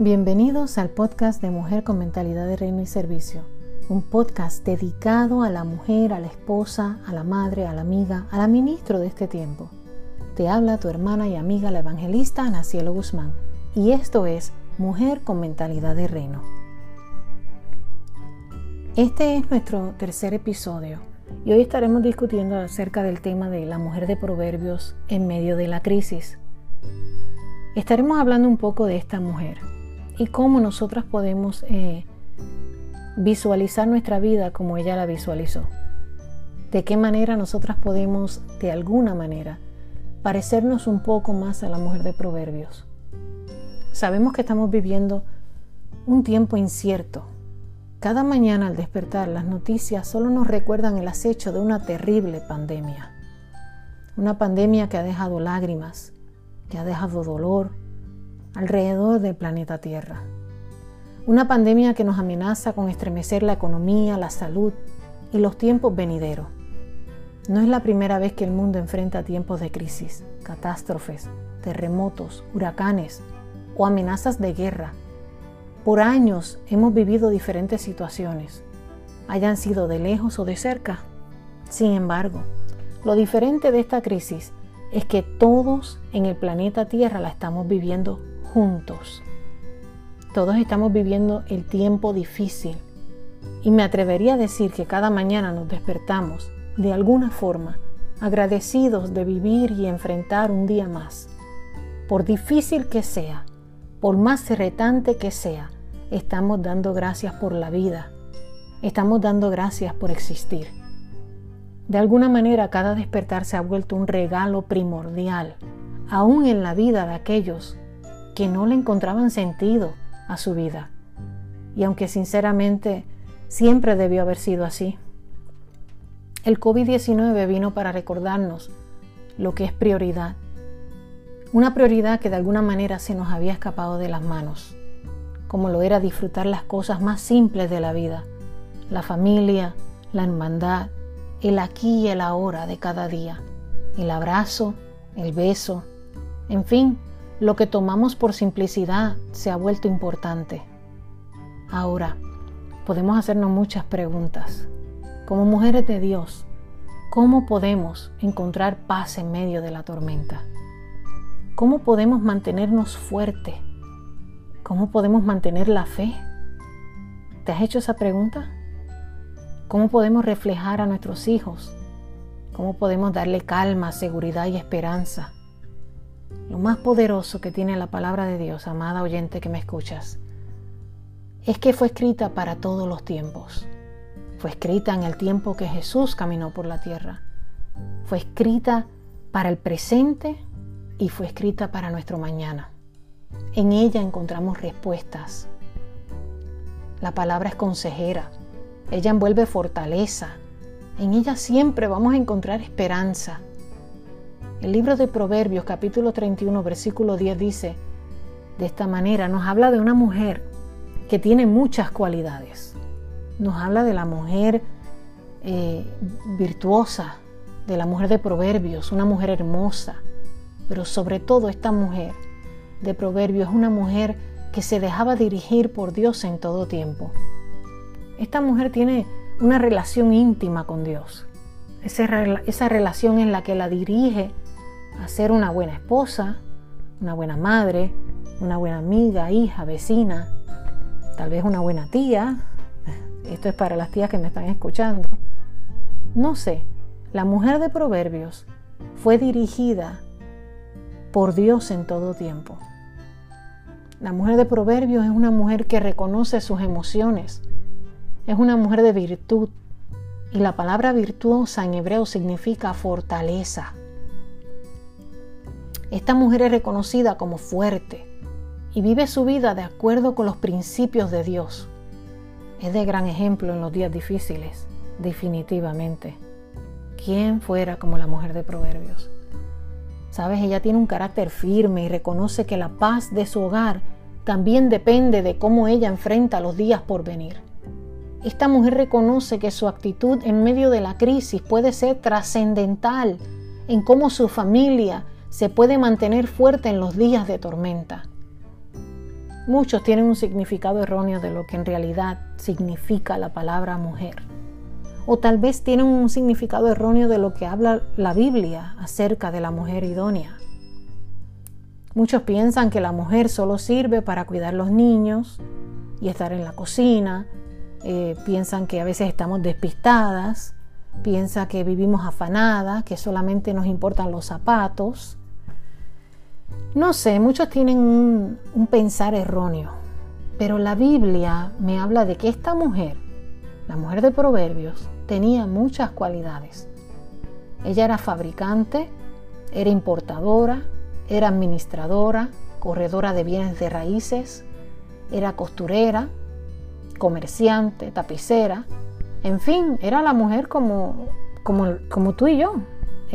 Bienvenidos al podcast de Mujer con Mentalidad de Reino y Servicio, un podcast dedicado a la mujer, a la esposa, a la madre, a la amiga, a la ministro de este tiempo. Te habla tu hermana y amiga la evangelista Ana Cielo Guzmán y esto es Mujer con Mentalidad de Reino. Este es nuestro tercer episodio y hoy estaremos discutiendo acerca del tema de la mujer de Proverbios en medio de la crisis. Estaremos hablando un poco de esta mujer, y cómo nosotras podemos eh, visualizar nuestra vida como ella la visualizó. De qué manera nosotras podemos, de alguna manera, parecernos un poco más a la mujer de Proverbios. Sabemos que estamos viviendo un tiempo incierto. Cada mañana al despertar las noticias solo nos recuerdan el acecho de una terrible pandemia. Una pandemia que ha dejado lágrimas, que ha dejado dolor, alrededor del planeta Tierra. Una pandemia que nos amenaza con estremecer la economía, la salud y los tiempos venideros. No es la primera vez que el mundo enfrenta tiempos de crisis, catástrofes, terremotos, huracanes o amenazas de guerra. Por años hemos vivido diferentes situaciones, hayan sido de lejos o de cerca. Sin embargo, lo diferente de esta crisis es que todos en el planeta Tierra la estamos viviendo juntos. Todos estamos viviendo el tiempo difícil y me atrevería a decir que cada mañana nos despertamos de alguna forma agradecidos de vivir y enfrentar un día más. Por difícil que sea, por más retante que sea, estamos dando gracias por la vida. Estamos dando gracias por existir. De alguna manera cada despertar se ha vuelto un regalo primordial, aún en la vida de aquellos que no le encontraban sentido a su vida. Y aunque sinceramente siempre debió haber sido así, el COVID-19 vino para recordarnos lo que es prioridad. Una prioridad que de alguna manera se nos había escapado de las manos, como lo era disfrutar las cosas más simples de la vida, la familia, la hermandad, el aquí y el ahora de cada día, el abrazo, el beso, en fin, lo que tomamos por simplicidad se ha vuelto importante. Ahora, podemos hacernos muchas preguntas. Como mujeres de Dios, ¿cómo podemos encontrar paz en medio de la tormenta? ¿Cómo podemos mantenernos fuertes? ¿Cómo podemos mantener la fe? ¿Te has hecho esa pregunta? ¿Cómo podemos reflejar a nuestros hijos? ¿Cómo podemos darle calma, seguridad y esperanza? Lo más poderoso que tiene la palabra de Dios, amada oyente que me escuchas, es que fue escrita para todos los tiempos. Fue escrita en el tiempo que Jesús caminó por la tierra. Fue escrita para el presente y fue escrita para nuestro mañana. En ella encontramos respuestas. La palabra es consejera. Ella envuelve fortaleza. En ella siempre vamos a encontrar esperanza. El libro de Proverbios capítulo 31 versículo 10 dice, de esta manera nos habla de una mujer que tiene muchas cualidades. Nos habla de la mujer eh, virtuosa, de la mujer de Proverbios, una mujer hermosa, pero sobre todo esta mujer de Proverbios es una mujer que se dejaba dirigir por Dios en todo tiempo. Esta mujer tiene una relación íntima con Dios. Esa, esa relación en la que la dirige a ser una buena esposa, una buena madre, una buena amiga, hija, vecina, tal vez una buena tía. Esto es para las tías que me están escuchando. No sé, la mujer de Proverbios fue dirigida por Dios en todo tiempo. La mujer de Proverbios es una mujer que reconoce sus emociones. Es una mujer de virtud. Y la palabra virtuosa en hebreo significa fortaleza. Esta mujer es reconocida como fuerte y vive su vida de acuerdo con los principios de Dios. Es de gran ejemplo en los días difíciles, definitivamente. ¿Quién fuera como la mujer de Proverbios? Sabes, ella tiene un carácter firme y reconoce que la paz de su hogar también depende de cómo ella enfrenta los días por venir. Esta mujer reconoce que su actitud en medio de la crisis puede ser trascendental en cómo su familia se puede mantener fuerte en los días de tormenta. Muchos tienen un significado erróneo de lo que en realidad significa la palabra mujer. O tal vez tienen un significado erróneo de lo que habla la Biblia acerca de la mujer idónea. Muchos piensan que la mujer solo sirve para cuidar los niños y estar en la cocina. Eh, piensan que a veces estamos despistadas. Piensan que vivimos afanadas, que solamente nos importan los zapatos. No sé, muchos tienen un, pensar erróneo, pero la Biblia me habla de que esta mujer, la mujer de Proverbios, tenía muchas cualidades. Ella era fabricante, era importadora, era administradora, corredora de bienes de raíces, era costurera, comerciante, tapicera, en fin, era la mujer como, como, como tú y yo.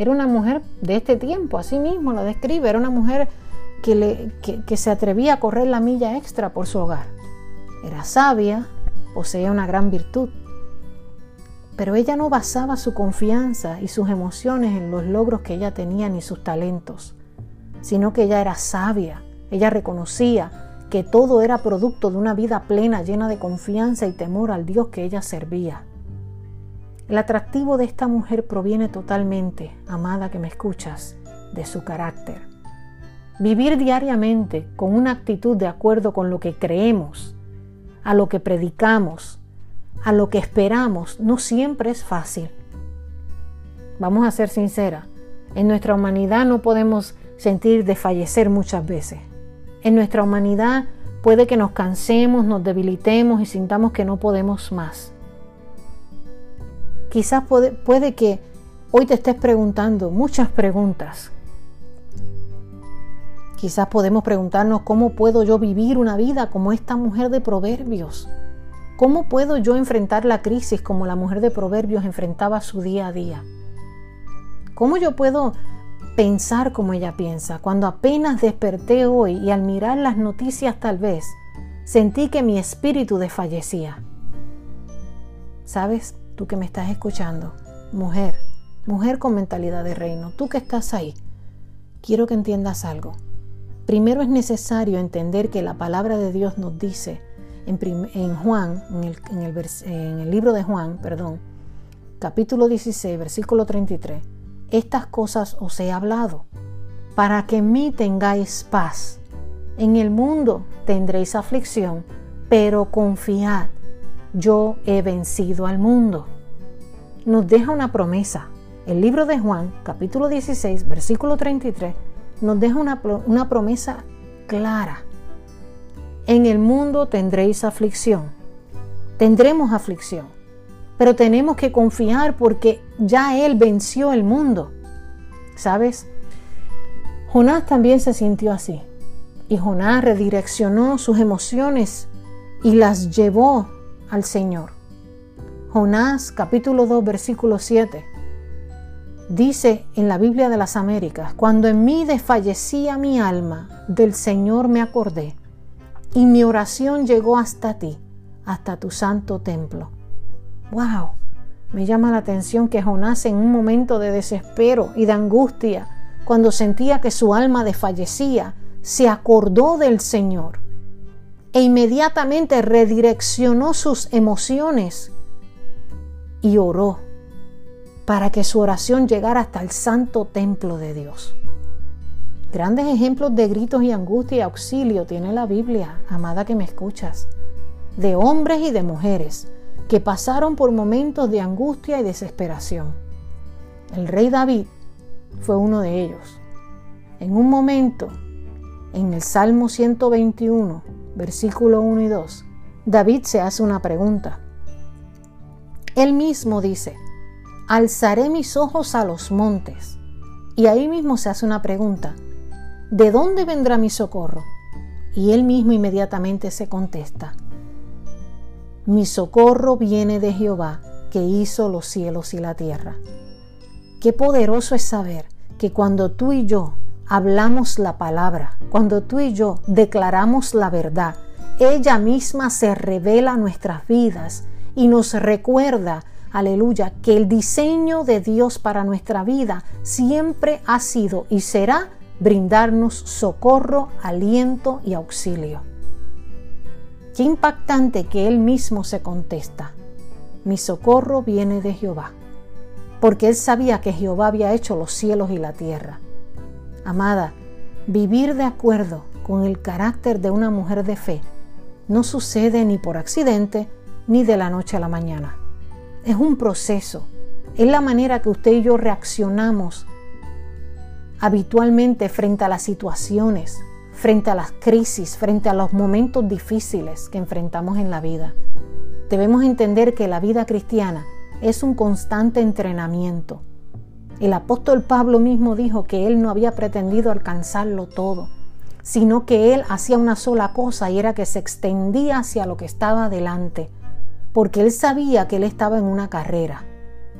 Era una mujer de este tiempo, así mismo lo describe, era una mujer que, se atrevía a correr la milla extra por su hogar. Era sabia, poseía una gran virtud, pero ella no basaba su confianza y sus emociones en los logros que ella tenía ni sus talentos, sino que ella era sabia. Ella reconocía que todo era producto de una vida plena, llena de confianza y temor al Dios que ella servía. El atractivo de esta mujer proviene totalmente, amada que me escuchas, de su carácter. Vivir diariamente con una actitud de acuerdo con lo que creemos, a lo que predicamos, a lo que esperamos, no siempre es fácil. Vamos a ser sinceras, en nuestra humanidad no podemos sentir desfallecer muchas veces. En nuestra humanidad puede que nos cansemos, nos debilitemos y sintamos que no podemos más. Quizás puede, que hoy te estés preguntando muchas preguntas Quizás podemos preguntarnos cómo puedo yo vivir una vida como esta mujer de Proverbios. ¿Cómo puedo yo enfrentar la crisis como la mujer de Proverbios enfrentaba su día a día? ¿Cómo yo puedo pensar como ella piensa cuando apenas desperté hoy y al mirar las noticias tal vez sentí que mi espíritu desfallecía? ¿Sabes? Tú que me estás escuchando, mujer, mujer con mentalidad de reino, tú que estás ahí, quiero que entiendas algo. Primero es necesario entender que la palabra de Dios nos dice en, Juan, en el, en el libro de Juan, perdón, capítulo 16, versículo 33, estas cosas os he hablado, para que en mí tengáis paz. En el mundo tendréis aflicción, pero confiad, yo he vencido al mundo. Nos deja una promesa. El libro de Juan, capítulo 16, versículo 33, nos deja una, promesa clara. En el mundo tendréis aflicción. Tendremos aflicción. Pero tenemos que confiar porque ya Él venció el mundo. ¿Sabes? Jonás también se sintió así. Y Jonás redireccionó sus emociones y las llevó al Señor. Jonás capítulo 2 versículo 7 Dice en la Biblia de las Américas, cuando en mí desfallecía mi alma, del Señor me acordé, y mi oración llegó hasta ti, hasta tu santo templo. ¡Wow! Me llama la atención que Jonás en un momento de desespero y de angustia, cuando sentía que su alma desfallecía, se acordó del Señor e inmediatamente redireccionó sus emociones y oró para que su oración llegara hasta el santo templo de Dios. Grandes ejemplos de gritos y angustia y auxilio tiene la Biblia, amada que me escuchas, de hombres y de mujeres que pasaron por momentos de angustia y desesperación. El rey David fue uno de ellos. En un momento, en el Salmo 121, versículo 1 y 2, David se hace una pregunta. Él mismo dice, alzaré mis ojos a los montes. Y ahí mismo se hace una pregunta, ¿de dónde vendrá mi socorro? Y él mismo inmediatamente se contesta, mi socorro viene de Jehová, que hizo los cielos y la tierra. Qué poderoso es saber que cuando tú y yo hablamos la palabra, cuando tú y yo declaramos la verdad, ella misma se revela nuestras vidas y nos recuerda aleluya, que el diseño de Dios para nuestra vida siempre ha sido y será brindarnos socorro, aliento y auxilio. Qué impactante que él mismo se contesta. Mi socorro viene de Jehová, porque él sabía que Jehová había hecho los cielos y la tierra. Amada, vivir de acuerdo con el carácter de una mujer de fe no sucede ni por accidente ni de la noche a la mañana. Es un proceso, es la manera que usted y yo reaccionamos habitualmente frente a las situaciones, frente a las crisis, frente a los momentos difíciles que enfrentamos en la vida. Debemos entender que la vida cristiana es un constante entrenamiento. El apóstol Pablo mismo dijo que él no había pretendido alcanzarlo todo, sino que él hacía una sola cosa y era que se extendía hacia lo que estaba delante, porque él sabía que él estaba en una carrera.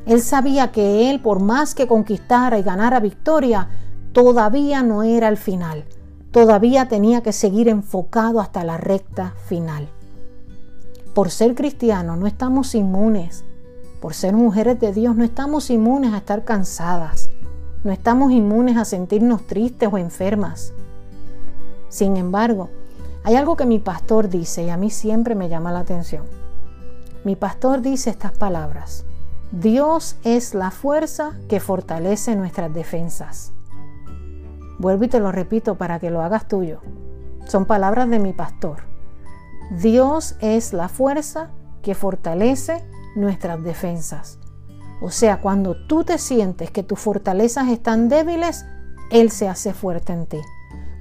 Él sabía que él, por más que conquistara y ganara victoria, todavía no era el final, todavía tenía que seguir enfocado hasta la recta final. Por ser cristiano no estamos inmunes, por ser mujeres de Dios no estamos inmunes a estar cansadas, no estamos inmunes a sentirnos tristes o enfermas. Sin embargo, hay algo que mi pastor dice y a mí siempre me llama la atención. Mi pastor dice estas palabras. Dios es la fuerza que fortalece nuestras defensas. Vuelvo y te lo repito para que lo hagas tuyo. Son palabras de mi pastor. Dios es la fuerza que fortalece nuestras defensas. O sea, cuando tú te sientes que tus fortalezas están débiles, Él se hace fuerte en ti.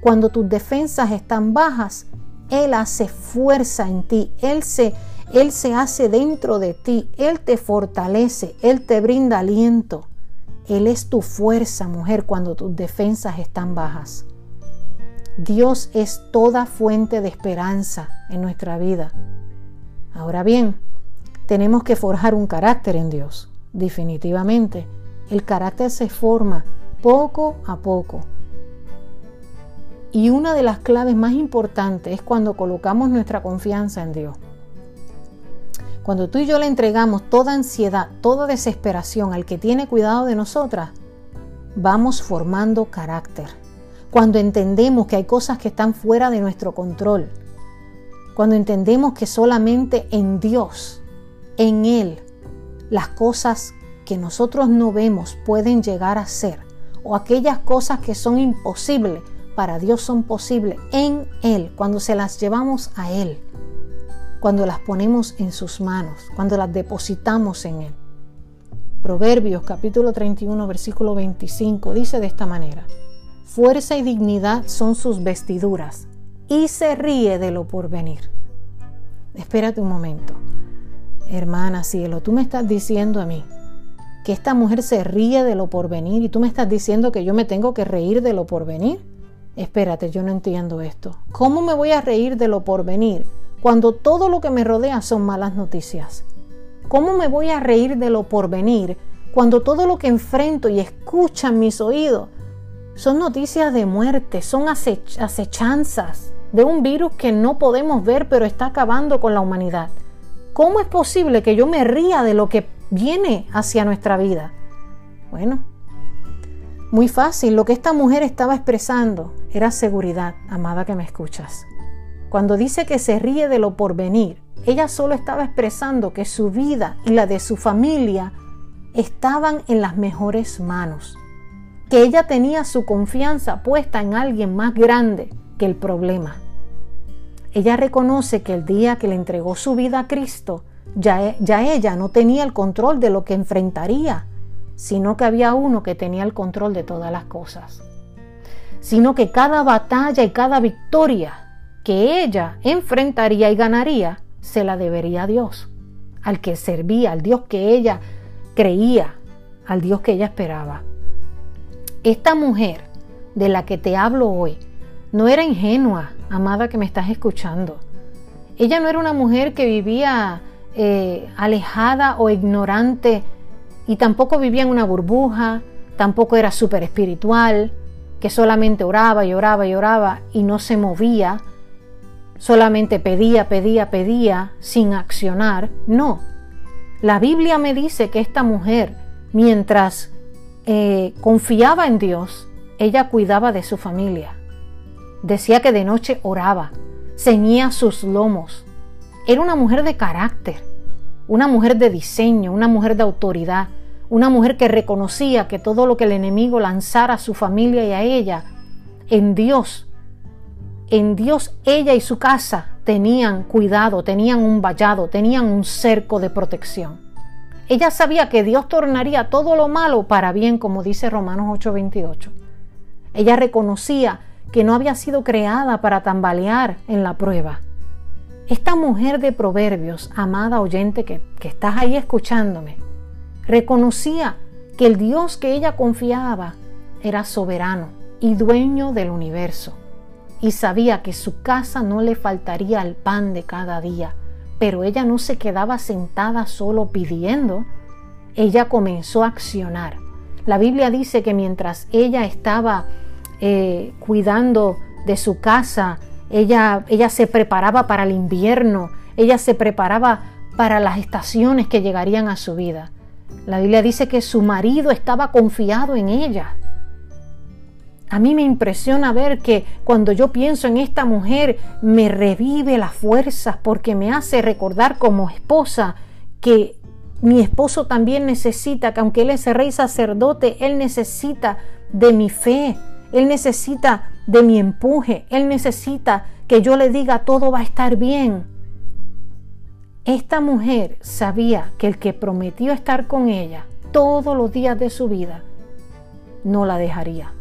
Cuando tus defensas están bajas, Él hace fuerza en ti, Él se, Él se hace dentro de ti, Él te fortalece, Él te brinda aliento. Él es tu fuerza, mujer, cuando tus defensas están bajas. Dios es toda fuente de esperanza en nuestra vida. Ahora bien, tenemos que forjar un carácter en Dios, definitivamente. El carácter se forma poco a poco, y una de las claves más importantes es cuando colocamos nuestra confianza en Dios. Cuando tú y yo le entregamos toda ansiedad, toda desesperación al que tiene cuidado de nosotras, vamos formando carácter. Cuando entendemos que hay cosas que están fuera de nuestro control. Cuando entendemos que solamente en Dios, en Él, las cosas que nosotros no vemos pueden llegar a ser. O aquellas cosas que son imposibles para Dios son posibles en Él, cuando se las llevamos a Él, cuando las ponemos en sus manos, cuando las depositamos en Él. Proverbios capítulo 31 versículo 25 dice de esta manera, fuerza y dignidad son sus vestiduras y se ríe de lo porvenir. Espérate un momento. Hermana cielo, tú me estás diciendo a mí que esta mujer se ríe de lo porvenir y tú me estás diciendo que yo me tengo que reír de lo porvenir espérate, yo no entiendo esto. ¿Cómo me voy a reír de lo porvenir cuando todo lo que me rodea son malas noticias? ¿Cómo me voy a reír de lo porvenir cuando todo lo que enfrento y escuchan mis oídos son noticias de muerte, son acechanzas de un virus que no podemos ver pero está acabando con la humanidad? ¿Cómo es posible que yo me ría de lo que viene hacia nuestra vida? Bueno, muy fácil, lo que esta mujer estaba expresando era seguridad, amada que me escuchas. Cuando dice que se ríe de lo porvenir, ella solo estaba expresando que su vida y la de su familia estaban en las mejores manos, que ella tenía su confianza puesta en alguien más grande que el problema. Ella reconoce que el día que le entregó su vida a Cristo, ya, ya ella no tenía el control de lo que enfrentaría sino que había uno que tenía el control de todas las cosas. Sino que cada batalla y cada victoria que ella enfrentaría y ganaría, se la debería a Dios, al que servía, al Dios que ella creía, al Dios que ella esperaba. Esta mujer de la que te hablo hoy no era ingenua, amada que me estás escuchando. Ella no era una mujer que vivía eh, alejada o ignorante y tampoco vivía en una burbuja, tampoco era súper espiritual, que solamente oraba y oraba y oraba y no se movía, solamente pedía, pedía, pedía sin accionar. No, la Biblia me dice que esta mujer, mientras eh, confiaba en Dios, ella cuidaba de su familia. Decía que de noche oraba, ceñía sus lomos, Era una mujer de carácter, una mujer de diseño, una mujer de autoridad, una mujer que reconocía que todo lo que el enemigo lanzara a su familia y a ella, en Dios, en Dios ella y su casa tenían cuidado, tenían un vallado, tenían un cerco de protección. Ella sabía que Dios tornaría todo lo malo para bien, como dice Romanos 8:28. Ella reconocía que no había sido creada para tambalear en la prueba. Esta mujer de proverbios, amada oyente que, que estás ahí escuchándome, reconocía que el Dios que ella confiaba era soberano y dueño del universo, y sabía que su casa no le faltaría el pan de cada día, pero ella no se quedaba sentada solo pidiendo, ella comenzó a accionar. La Biblia dice que mientras ella estaba eh, cuidando de su casa, ella, ella se preparaba para el invierno, ella se preparaba para las estaciones que llegarían a su vida. La Biblia dice que su marido estaba confiado en ella. A mí me impresiona ver que cuando yo pienso en esta mujer me revive las fuerzas porque me hace recordar como esposa que mi esposo también necesita, que aunque él es rey sacerdote, él necesita de mi fe, él necesita de mi empuje, él necesita que yo le diga todo va a estar bien. Esta mujer sabía que el que prometió estar con ella todos los días de su vida no la dejaría.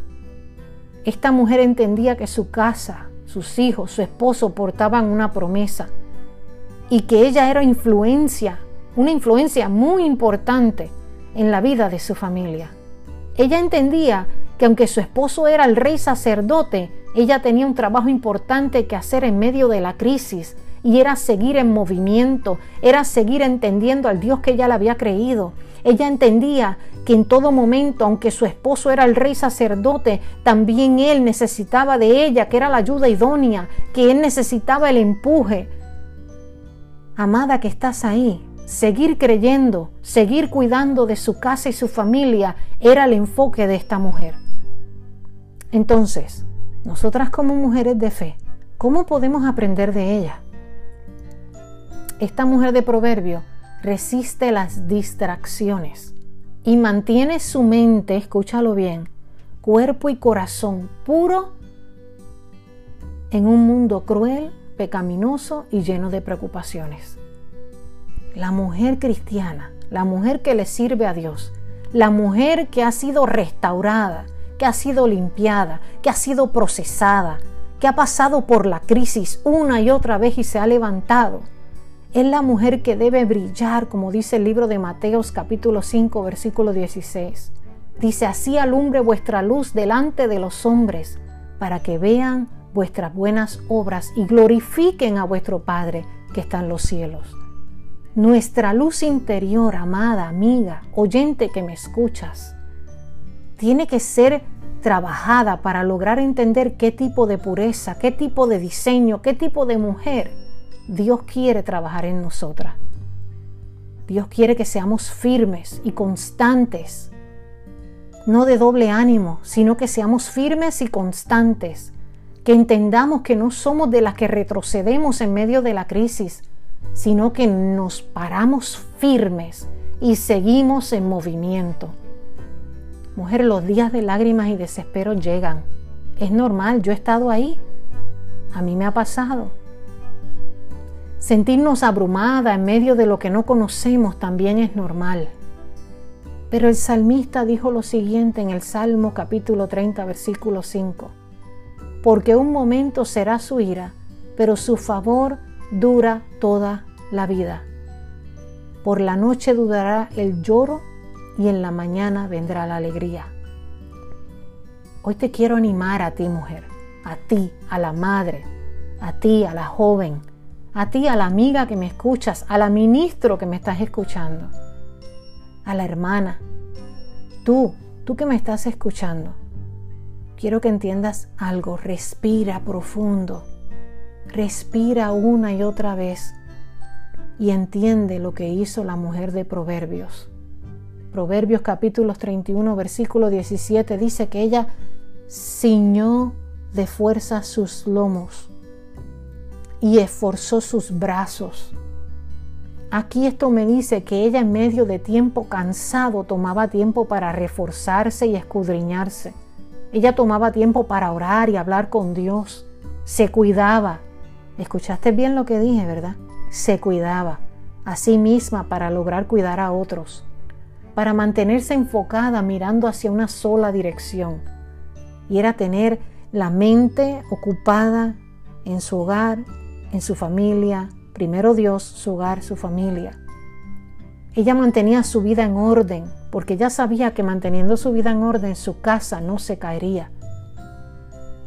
Esta mujer entendía que su casa, sus hijos, su esposo portaban una promesa y que ella era influencia, una influencia muy importante en la vida de su familia. Ella entendía que aunque su esposo era el rey sacerdote, ella tenía un trabajo importante que hacer en medio de la crisis y era seguir en movimiento, era seguir entendiendo al Dios que ella le había creído. Ella entendía que en todo momento, aunque su esposo era el rey sacerdote, también él necesitaba de ella, que era la ayuda idónea, que él necesitaba el empuje. Amada que estás ahí, seguir creyendo, seguir cuidando de su casa y su familia era el enfoque de esta mujer. Entonces, nosotras como mujeres de fe, ¿cómo podemos aprender de ella? Esta mujer de proverbio resiste las distracciones y mantiene su mente, escúchalo bien, cuerpo y corazón puro en un mundo cruel, pecaminoso y lleno de preocupaciones. La mujer cristiana, la mujer que le sirve a Dios, la mujer que ha sido restaurada, que ha sido limpiada, que ha sido procesada, que ha pasado por la crisis una y otra vez y se ha levantado es la mujer que debe brillar, como dice el libro de Mateos capítulo 5 versículo 16. Dice, así alumbre vuestra luz delante de los hombres, para que vean vuestras buenas obras y glorifiquen a vuestro Padre que está en los cielos. Nuestra luz interior, amada, amiga, oyente que me escuchas, tiene que ser trabajada para lograr entender qué tipo de pureza, qué tipo de diseño, qué tipo de mujer Dios quiere trabajar en nosotras. Dios quiere que seamos firmes y constantes, no de doble ánimo, sino que seamos firmes y constantes, que entendamos que no somos de las que retrocedemos en medio de la crisis, sino que nos paramos firmes y seguimos en movimiento. Mujer, los días de lágrimas y desespero llegan. Es normal, yo he estado ahí. A mí me ha pasado. Sentirnos abrumada en medio de lo que no conocemos también es normal. Pero el salmista dijo lo siguiente en el Salmo capítulo 30 versículo 5. Porque un momento será su ira, pero su favor dura toda la vida. Por la noche dudará el lloro y en la mañana vendrá la alegría. Hoy te quiero animar a ti, mujer, a ti, a la madre, a ti, a la joven, a ti, a la amiga que me escuchas, a la ministro que me estás escuchando, a la hermana, tú, tú que me estás escuchando. Quiero que entiendas algo, respira profundo, respira una y otra vez y entiende lo que hizo la mujer de Proverbios. Proverbios capítulos 31, versículo 17 dice que ella ciñó de fuerza sus lomos y esforzó sus brazos. Aquí esto me dice que ella en medio de tiempo cansado tomaba tiempo para reforzarse y escudriñarse. Ella tomaba tiempo para orar y hablar con Dios. Se cuidaba. Escuchaste bien lo que dije, ¿verdad? Se cuidaba a sí misma para lograr cuidar a otros, para mantenerse enfocada mirando hacia una sola dirección. Y era tener la mente ocupada en su hogar, en su familia, primero Dios, su hogar, su familia. Ella mantenía su vida en orden porque ya sabía que manteniendo su vida en orden su casa no se caería.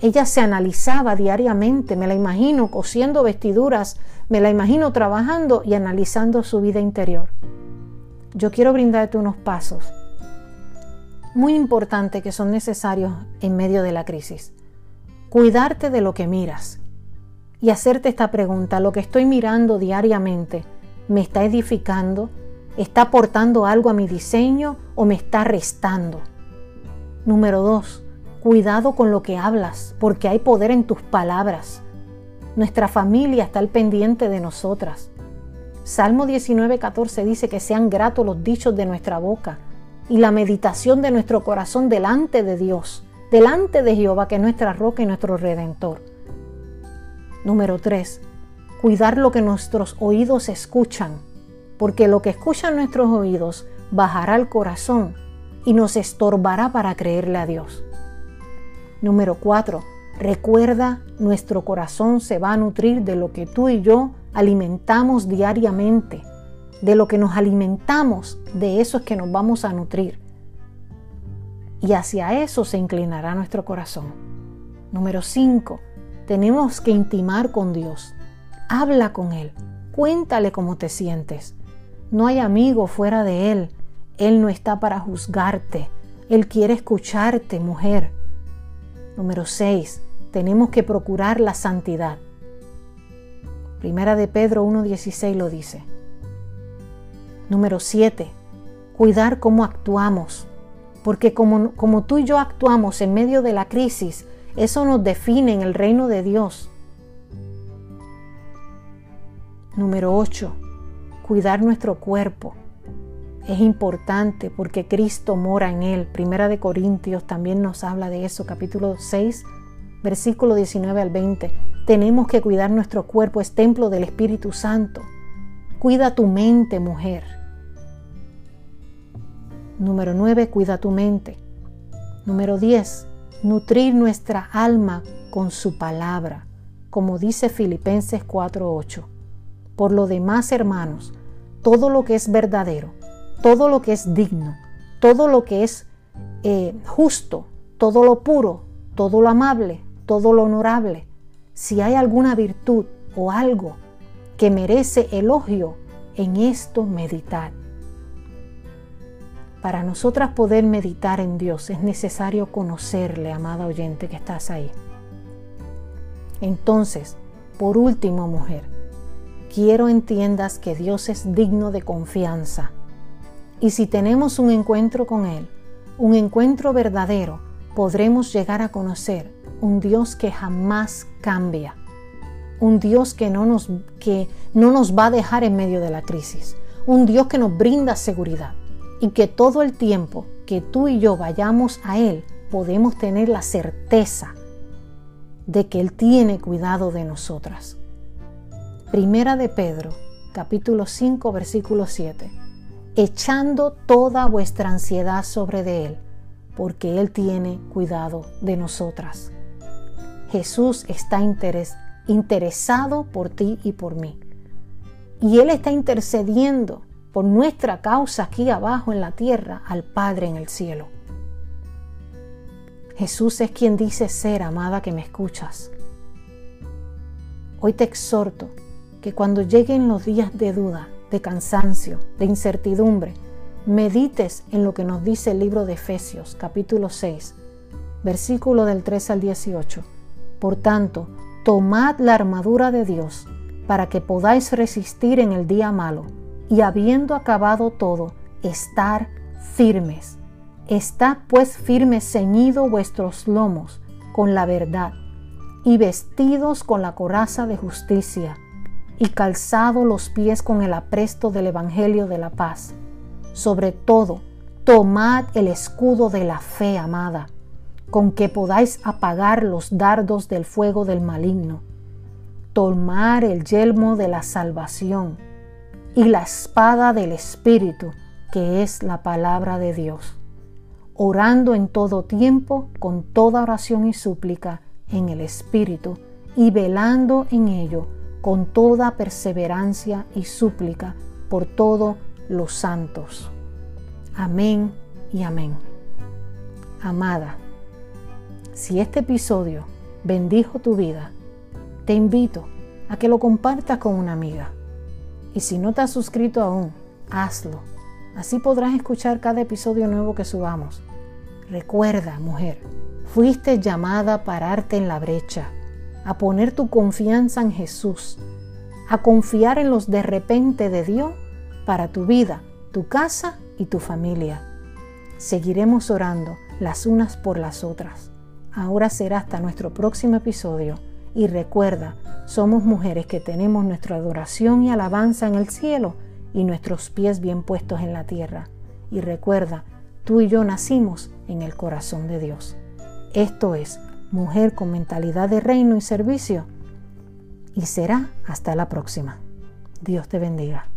Ella se analizaba diariamente, me la imagino cosiendo vestiduras, me la imagino trabajando y analizando su vida interior. Yo quiero brindarte unos pasos muy importantes que son necesarios en medio de la crisis. Cuidarte de lo que miras y hacerte esta pregunta, ¿lo que estoy mirando diariamente me está edificando? ¿Está aportando algo a mi diseño o me está restando? Número dos, cuidado con lo que hablas, porque hay poder en tus palabras. Nuestra familia está al pendiente de nosotras. Salmo 19:14 dice que sean gratos los dichos de nuestra boca y la meditación de nuestro corazón delante de Dios, delante de Jehová, que es nuestra roca y nuestro redentor. Número 3. Cuidar lo que nuestros oídos escuchan, porque lo que escuchan nuestros oídos bajará al corazón y nos estorbará para creerle a Dios. Número 4. Recuerda, nuestro corazón se va a nutrir de lo que tú y yo alimentamos diariamente. De lo que nos alimentamos, de eso es que nos vamos a nutrir. Y hacia eso se inclinará nuestro corazón. Número 5 tenemos que intimar con Dios. Habla con Él. Cuéntale cómo te sientes. No hay amigo fuera de Él. Él no está para juzgarte. Él quiere escucharte, mujer. Número 6. Tenemos que procurar la santidad. Primera de Pedro 1.16 lo dice. Número 7. Cuidar cómo actuamos. Porque como, tú y yo actuamos en medio de la crisis, eso nos define en el reino de Dios. Número 8. Cuidar nuestro cuerpo. Es importante porque Cristo mora en él. Primera de Corintios también nos habla de eso, capítulo 6, versículo 19 al 20. Tenemos que cuidar nuestro cuerpo, es templo del Espíritu Santo. Cuida tu mente, mujer. Número 9, cuida tu mente. Número 10, nutrir nuestra alma con su palabra, como dice Filipenses 4:8. Por lo demás, hermanos, todo lo que es verdadero, todo lo que es digno, todo lo que es eh, justo, todo lo puro, todo lo amable, todo lo honorable, si hay alguna virtud o algo que merece elogio, en esto meditar. Para nosotras poder meditar en Dios es necesario conocerle, amada oyente que estás ahí. Entonces, por último, mujer, quiero entiendas que Dios es digno de confianza. Y si tenemos un encuentro con Él, un encuentro verdadero, podremos llegar a conocer un Dios que jamás cambia, un Dios que no nos, que no nos va a dejar en medio de la crisis, un Dios que nos brinda seguridad y que todo el tiempo que tú y yo vayamos a Él podemos tener la certeza de que Él tiene cuidado de nosotras. Primera de Pedro, capítulo 5, versículo 7. Echando toda vuestra ansiedad sobre de Él, porque Él tiene cuidado de nosotras. Jesús está interesado por ti y por mí. Y Él está intercediendo por nuestra causa aquí abajo en la tierra al Padre en el cielo. Jesús es quien dice ser, amada que me escuchas. Hoy te exhorto que cuando lleguen los días de duda, de cansancio, de incertidumbre, medites en lo que nos dice el libro de Efesios capítulo 6, versículo del 3 al 18. Por tanto, tomad la armadura de Dios para que podáis resistir en el día malo y habiendo acabado todo, estar firmes. Estad pues firmes ceñido vuestros lomos con la verdad y vestidos con la coraza de justicia, y calzado los pies con el apresto del Evangelio de la paz. Sobre todo, tomad el escudo de la fe amada, con que podáis apagar los dardos del fuego del maligno. Tomar el yelmo de la salvación y la espada del Espíritu, que es la palabra de Dios, orando en todo tiempo con toda oración y súplica en el Espíritu y velando en ello con toda perseverancia y súplica por todos los santos. Amén y amén. Amada, si este episodio bendijo tu vida, te invito a que lo compartas con una amiga. Y si no te has suscrito aún, hazlo. Así podrás escuchar cada episodio nuevo que subamos. Recuerda, mujer, fuiste llamada a pararte en la brecha, a poner tu confianza en Jesús, a confiar en los de repente de Dios para tu vida, tu casa y tu familia. Seguiremos orando las unas por las otras. Ahora será hasta nuestro próximo episodio y recuerda, somos mujeres que tenemos nuestra adoración y alabanza en el cielo y nuestros pies bien puestos en la tierra. Y recuerda, tú y yo nacimos en el corazón de Dios. Esto es Mujer con mentalidad de reino y servicio. Y será hasta la próxima. Dios te bendiga.